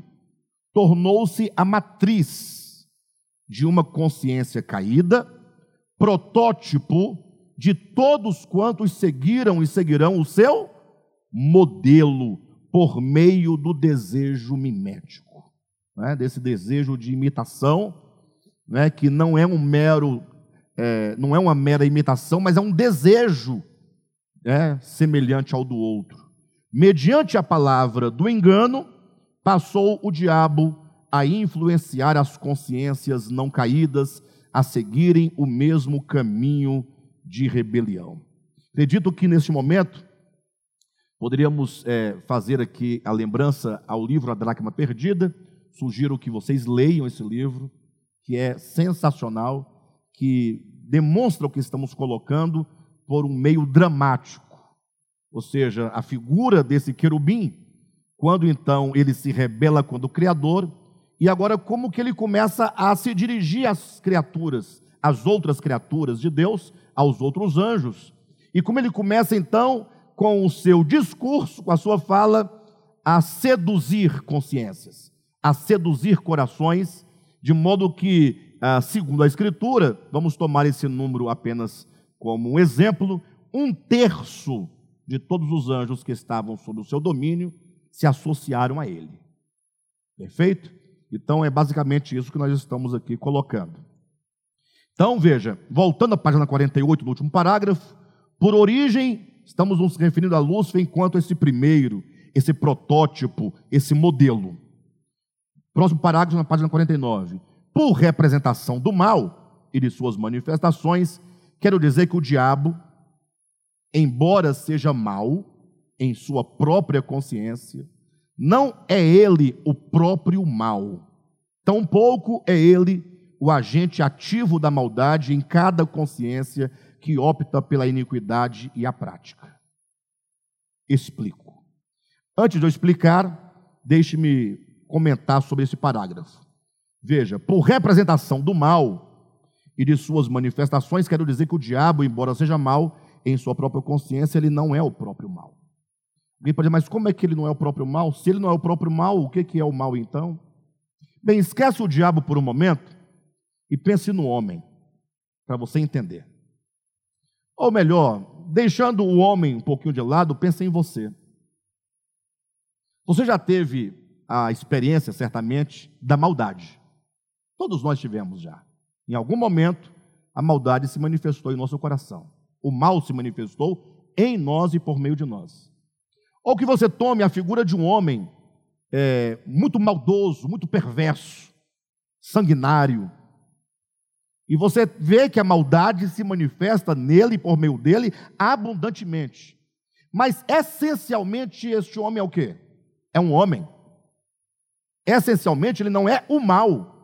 tornou-se a matriz de uma consciência caída, protótipo de todos quantos seguiram e seguirão o seu modelo por meio do desejo mimético, né? desse desejo de imitação, né? que não é um mero, é, não é uma mera imitação, mas é um desejo né? semelhante ao do outro mediante a palavra do engano, passou o diabo a influenciar as consciências não caídas a seguirem o mesmo caminho de rebelião. Acredito que neste momento poderíamos é, fazer aqui a lembrança ao livro A Dracma Perdida. Sugiro que vocês leiam esse livro, que é sensacional, que demonstra o que estamos colocando por um meio dramático ou seja, a figura desse querubim, quando então ele se rebela contra o Criador, e agora como que ele começa a se dirigir às criaturas, às outras criaturas de Deus, aos outros anjos, e como ele começa então com o seu discurso, com a sua fala, a seduzir consciências, a seduzir corações, de modo que ah, segundo a Escritura, vamos tomar esse número apenas como um exemplo, um terço de todos os anjos que estavam sob o seu domínio se associaram a ele. Perfeito? Então é basicamente isso que nós estamos aqui colocando. Então veja, voltando à página 48, no último parágrafo, por origem, estamos nos referindo a Lúcifer enquanto esse primeiro, esse protótipo, esse modelo. Próximo parágrafo, na página 49. Por representação do mal e de suas manifestações, quero dizer que o diabo, embora seja mal em sua própria consciência, não é ele o próprio mal, tampouco é ele o agente ativo da maldade em cada consciência que opta pela iniquidade e a prática. Explico. Antes de eu explicar, deixe-me comentar sobre esse parágrafo. Veja, por representação do mal e de suas manifestações, quero dizer que o diabo, embora seja mal, em sua própria consciência, ele não é o próprio mal. Alguém pode dizer, mas como é que ele não é o próprio mal? Se ele não é o próprio mal, o que é o mal então? Bem, esquece o diabo por um momento e pense no homem, para você entender. Ou melhor, deixando o homem um pouquinho de lado, pense em você. Você já teve a experiência, certamente, da maldade. Todos nós tivemos já. Em algum momento, a maldade se manifestou em nosso coração. O mal se manifestou em nós e por meio de nós. Ou que você tome a figura de um homem é, muito maldoso, muito perverso, sanguinário, e você vê que a maldade se manifesta nele e por meio dele abundantemente. Mas essencialmente este homem é o quê? É um homem. Essencialmente ele não é o mal.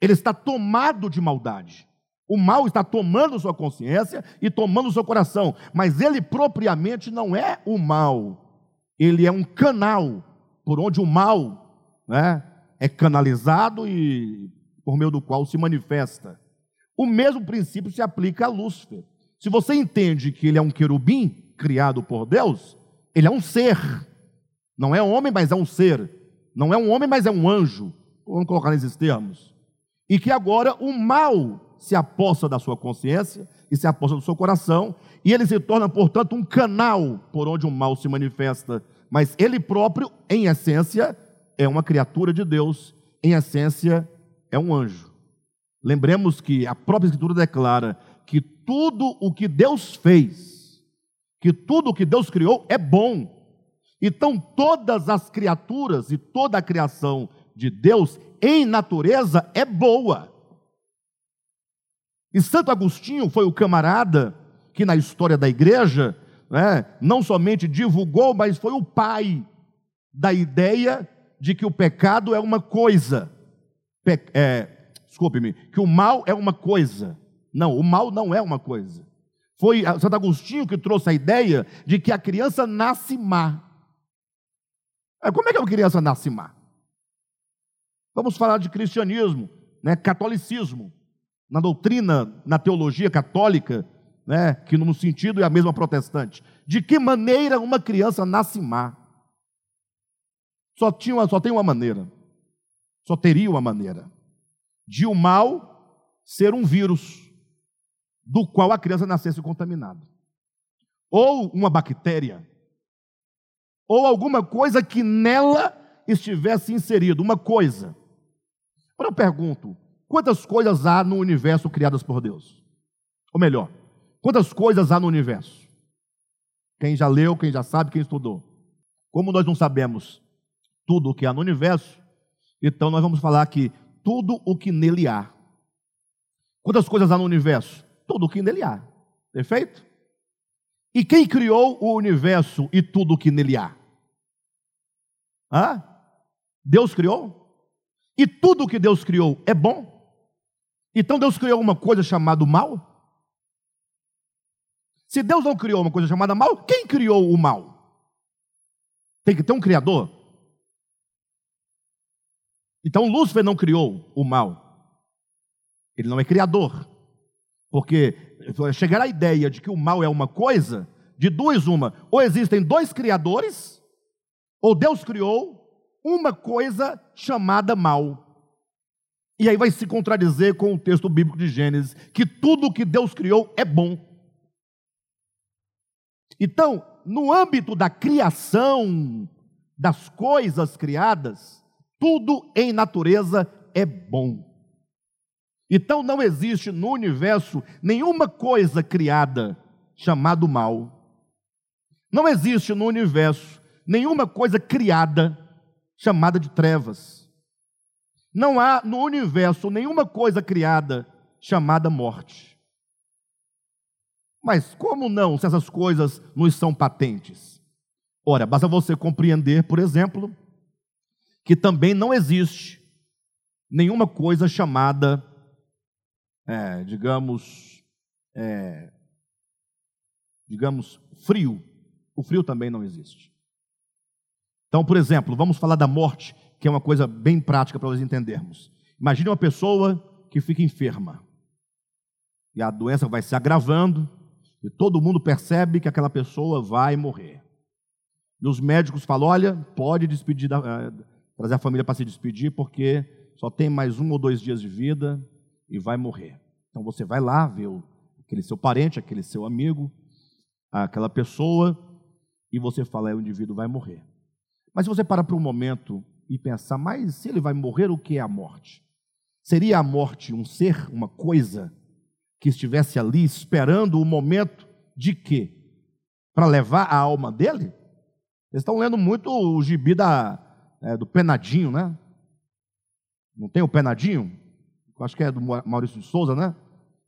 Ele está tomado de maldade. O mal está tomando sua consciência e tomando seu coração, mas ele propriamente não é o mal ele é um canal por onde o mal né, é canalizado e por meio do qual se manifesta. O mesmo princípio se aplica a Lúcifer. Se você entende que ele é um querubim criado por Deus, ele é um ser. Não é homem, mas é um ser. Não é um homem, mas é um anjo. Vamos colocar nesses termos. E que agora o mal se aposta da sua consciência e se aposta do seu coração, e ele se torna, portanto, um canal por onde o mal se manifesta mas ele próprio, em essência, é uma criatura de Deus, em essência, é um anjo. Lembremos que a própria Escritura declara que tudo o que Deus fez, que tudo o que Deus criou é bom. Então, todas as criaturas e toda a criação de Deus, em natureza, é boa. E Santo Agostinho foi o camarada que, na história da igreja, né, não somente divulgou, mas foi o pai da ideia de que o pecado é uma coisa. Pe é, Desculpe-me, que o mal é uma coisa. Não, o mal não é uma coisa. Foi Santo Agostinho que trouxe a ideia de que a criança nasce má. É, como é que uma criança nasce má? Vamos falar de cristianismo, né, catolicismo. Na doutrina, na teologia católica, né, que no sentido é a mesma protestante. De que maneira uma criança nasce má? Só, tinha uma, só tem uma maneira. Só teria uma maneira. De o mal ser um vírus, do qual a criança nascesse contaminada. Ou uma bactéria. Ou alguma coisa que nela estivesse inserido. Uma coisa. Agora eu pergunto: quantas coisas há no universo criadas por Deus? Ou melhor, Quantas coisas há no universo? Quem já leu, quem já sabe, quem estudou. Como nós não sabemos tudo o que há no universo, então nós vamos falar que tudo o que nele há. Quantas coisas há no universo? Tudo o que nele há. Perfeito? E quem criou o universo e tudo o que nele há? Hã? Deus criou? E tudo o que Deus criou é bom? Então Deus criou uma coisa chamada mal? Se Deus não criou uma coisa chamada mal, quem criou o mal? Tem que ter um criador. Então Lúcifer não criou o mal. Ele não é criador. Porque chegar à ideia de que o mal é uma coisa, de duas uma, ou existem dois criadores, ou Deus criou uma coisa chamada mal. E aí vai se contradizer com o texto bíblico de Gênesis, que tudo que Deus criou é bom. Então, no âmbito da criação das coisas criadas, tudo em natureza é bom. Então não existe no universo nenhuma coisa criada chamado mal. Não existe no universo nenhuma coisa criada chamada de trevas. Não há no universo nenhuma coisa criada chamada morte. Mas como não, se essas coisas nos são patentes? Ora, basta você compreender, por exemplo, que também não existe nenhuma coisa chamada, é, digamos, é, digamos, frio. O frio também não existe. Então, por exemplo, vamos falar da morte, que é uma coisa bem prática para nós entendermos. Imagine uma pessoa que fica enferma. E a doença vai se agravando, e todo mundo percebe que aquela pessoa vai morrer. E os médicos falam: olha, pode despedir, da, uh, trazer a família para se despedir, porque só tem mais um ou dois dias de vida e vai morrer. Então você vai lá ver aquele seu parente, aquele seu amigo, aquela pessoa, e você fala: é, o indivíduo vai morrer. Mas se você para por um momento e pensar, mas se ele vai morrer, o que é a morte? Seria a morte um ser, uma coisa? que estivesse ali esperando o momento de quê? Para levar a alma dele? Eles estão lendo muito o gibi da, é, do Penadinho, né? Não tem o Penadinho? Acho que é do Maurício de Souza, né?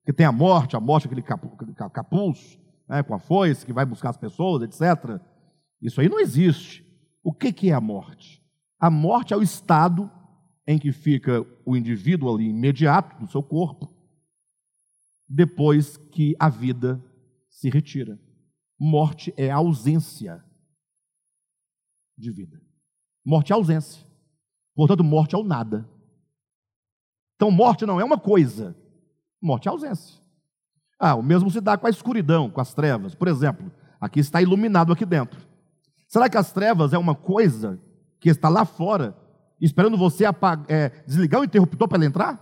Que tem a morte, a morte, aquele, capuz, né, com a foice, que vai buscar as pessoas, etc. Isso aí não existe. O que, que é a morte? A morte é o estado em que fica o indivíduo ali imediato do seu corpo, depois que a vida se retira. Morte é ausência de vida. Morte é ausência. Portanto, morte é o nada. Então, morte não é uma coisa, morte é ausência. Ah, o mesmo se dá com a escuridão, com as trevas. Por exemplo, aqui está iluminado aqui dentro. Será que as trevas é uma coisa que está lá fora, esperando você apagar, é, desligar o interruptor para ela entrar?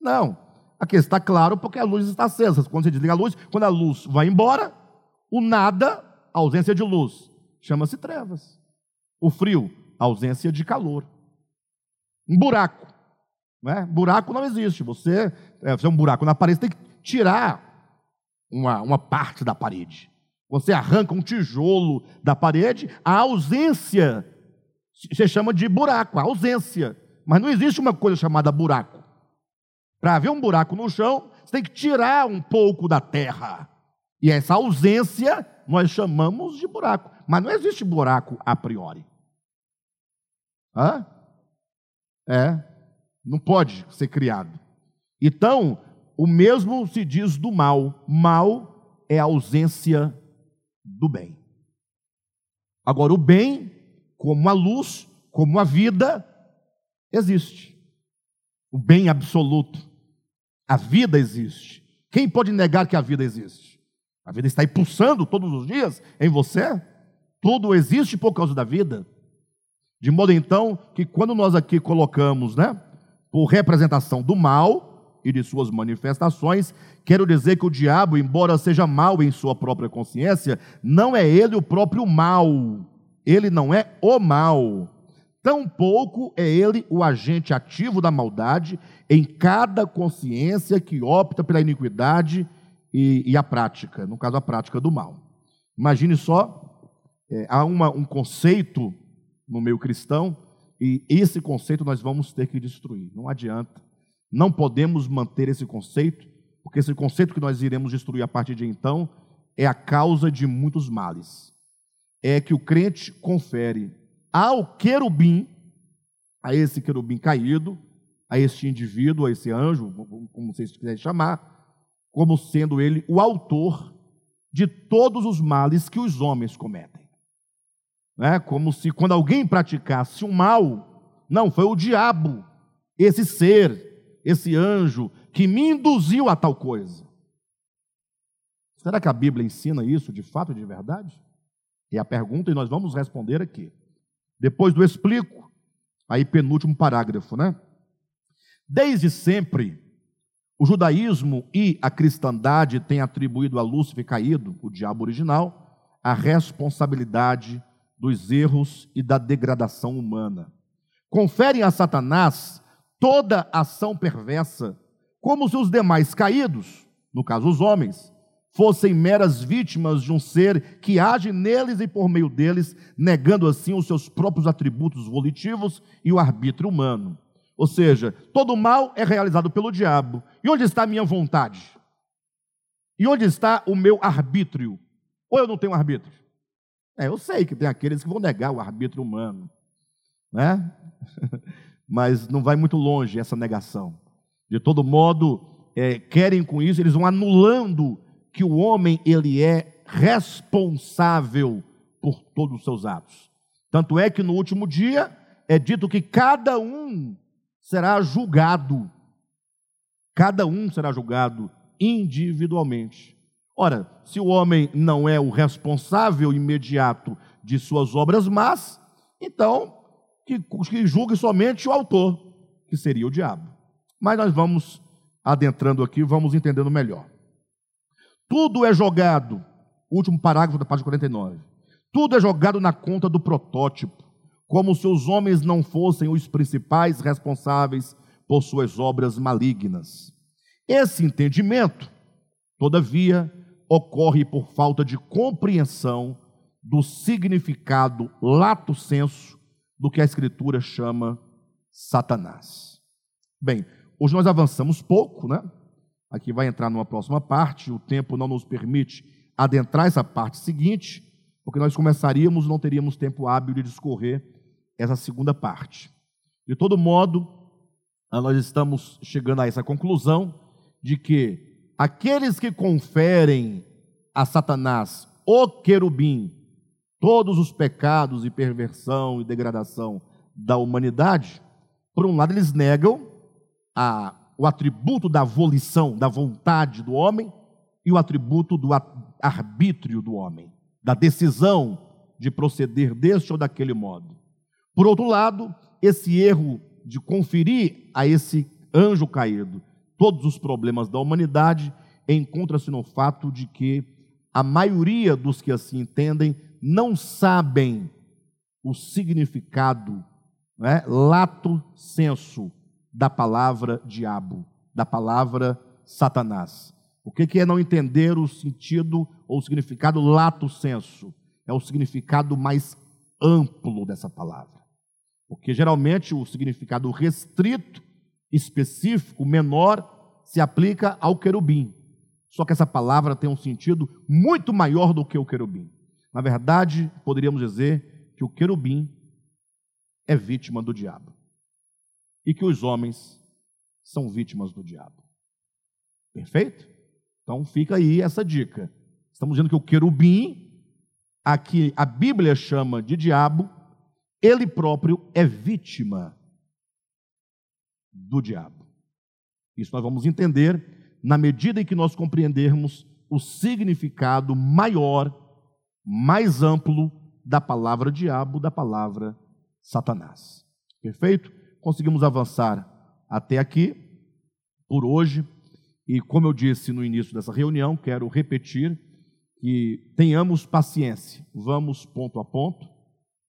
Não. Aqui está claro porque a luz está acesa. Quando você desliga a luz, quando a luz vai embora, o nada, ausência de luz, chama-se trevas. O frio, ausência de calor. Um buraco. Né? Buraco não existe. Você, você é um buraco na parede, você tem que tirar uma, uma parte da parede. Você arranca um tijolo da parede, a ausência se chama de buraco, ausência. Mas não existe uma coisa chamada buraco. Para haver um buraco no chão, você tem que tirar um pouco da terra. E essa ausência nós chamamos de buraco. Mas não existe buraco a priori. Hã? É, não pode ser criado. Então, o mesmo se diz do mal. Mal é a ausência do bem. Agora, o bem, como a luz, como a vida, existe. O bem absoluto. A vida existe. Quem pode negar que a vida existe? A vida está aí pulsando todos os dias em você. Tudo existe por causa da vida. De modo então que quando nós aqui colocamos, né, por representação do mal e de suas manifestações, quero dizer que o diabo, embora seja mal em sua própria consciência, não é ele o próprio mal. Ele não é o mal. Tampouco é ele o agente ativo da maldade em cada consciência que opta pela iniquidade e, e a prática, no caso, a prática do mal. Imagine só, é, há uma, um conceito no meio cristão, e esse conceito nós vamos ter que destruir. Não adianta. Não podemos manter esse conceito, porque esse conceito que nós iremos destruir a partir de então é a causa de muitos males. É que o crente confere ao querubim, a esse querubim caído, a este indivíduo, a esse anjo, como vocês quiserem chamar, como sendo ele o autor de todos os males que os homens cometem. É como se quando alguém praticasse um mal, não, foi o diabo, esse ser, esse anjo, que me induziu a tal coisa. Será que a Bíblia ensina isso de fato, de verdade? É a pergunta e nós vamos responder aqui. Depois do explico, aí penúltimo parágrafo, né? Desde sempre, o judaísmo e a cristandade têm atribuído a Lúcifer caído, o diabo original, a responsabilidade dos erros e da degradação humana. Conferem a Satanás toda ação perversa, como se os demais caídos, no caso os homens, fossem meras vítimas de um ser que age neles e por meio deles, negando assim os seus próprios atributos volitivos e o arbítrio humano. Ou seja, todo mal é realizado pelo diabo. E onde está a minha vontade? E onde está o meu arbítrio? Ou eu não tenho arbítrio? É, eu sei que tem aqueles que vão negar o arbítrio humano, né? Mas não vai muito longe essa negação. De todo modo, é, querem com isso, eles vão anulando que o homem ele é responsável por todos os seus atos. Tanto é que no último dia é dito que cada um será julgado. Cada um será julgado individualmente. Ora, se o homem não é o responsável imediato de suas obras más, então que, que julgue somente o autor, que seria o diabo. Mas nós vamos adentrando aqui, vamos entendendo melhor. Tudo é jogado, último parágrafo da página 49. Tudo é jogado na conta do protótipo como se os homens não fossem os principais responsáveis por suas obras malignas. Esse entendimento, todavia, ocorre por falta de compreensão do significado lato senso do que a Escritura chama Satanás. Bem, hoje nós avançamos pouco, né? Aqui vai entrar numa próxima parte, o tempo não nos permite adentrar essa parte seguinte, porque nós começaríamos, não teríamos tempo hábil de discorrer essa segunda parte. De todo modo, nós estamos chegando a essa conclusão de que aqueles que conferem a Satanás, o querubim, todos os pecados e perversão e degradação da humanidade, por um lado, eles negam a, o atributo da volição, da vontade do homem, e o atributo do arbítrio do homem, da decisão de proceder deste ou daquele modo. Por outro lado, esse erro de conferir a esse anjo caído todos os problemas da humanidade encontra-se no fato de que a maioria dos que assim entendem não sabem o significado, né, lato senso, da palavra diabo, da palavra Satanás. O que é não entender o sentido ou o significado lato senso? É o significado mais amplo dessa palavra. Porque geralmente o significado restrito, específico, menor, se aplica ao querubim. Só que essa palavra tem um sentido muito maior do que o querubim. Na verdade, poderíamos dizer que o querubim é vítima do diabo. E que os homens são vítimas do diabo. Perfeito? Então fica aí essa dica. Estamos dizendo que o querubim, aqui a Bíblia chama de diabo, ele próprio é vítima do diabo. Isso nós vamos entender na medida em que nós compreendermos o significado maior, mais amplo da palavra diabo, da palavra Satanás. Perfeito? Conseguimos avançar até aqui por hoje. E como eu disse no início dessa reunião, quero repetir que tenhamos paciência. Vamos ponto a ponto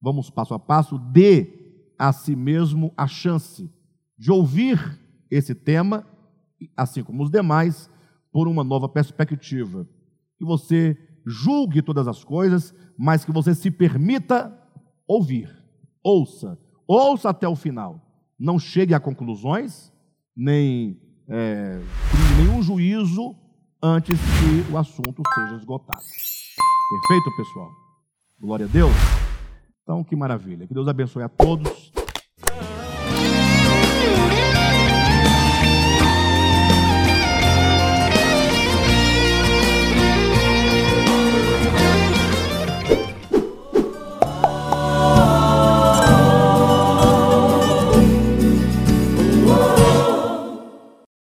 vamos passo a passo, dê a si mesmo a chance de ouvir esse tema, assim como os demais, por uma nova perspectiva. Que você julgue todas as coisas, mas que você se permita ouvir. Ouça, ouça até o final. Não chegue a conclusões, nem é, nenhum juízo antes que o assunto seja esgotado. Perfeito, pessoal? Glória a Deus. Então, que maravilha. Que Deus abençoe a todos.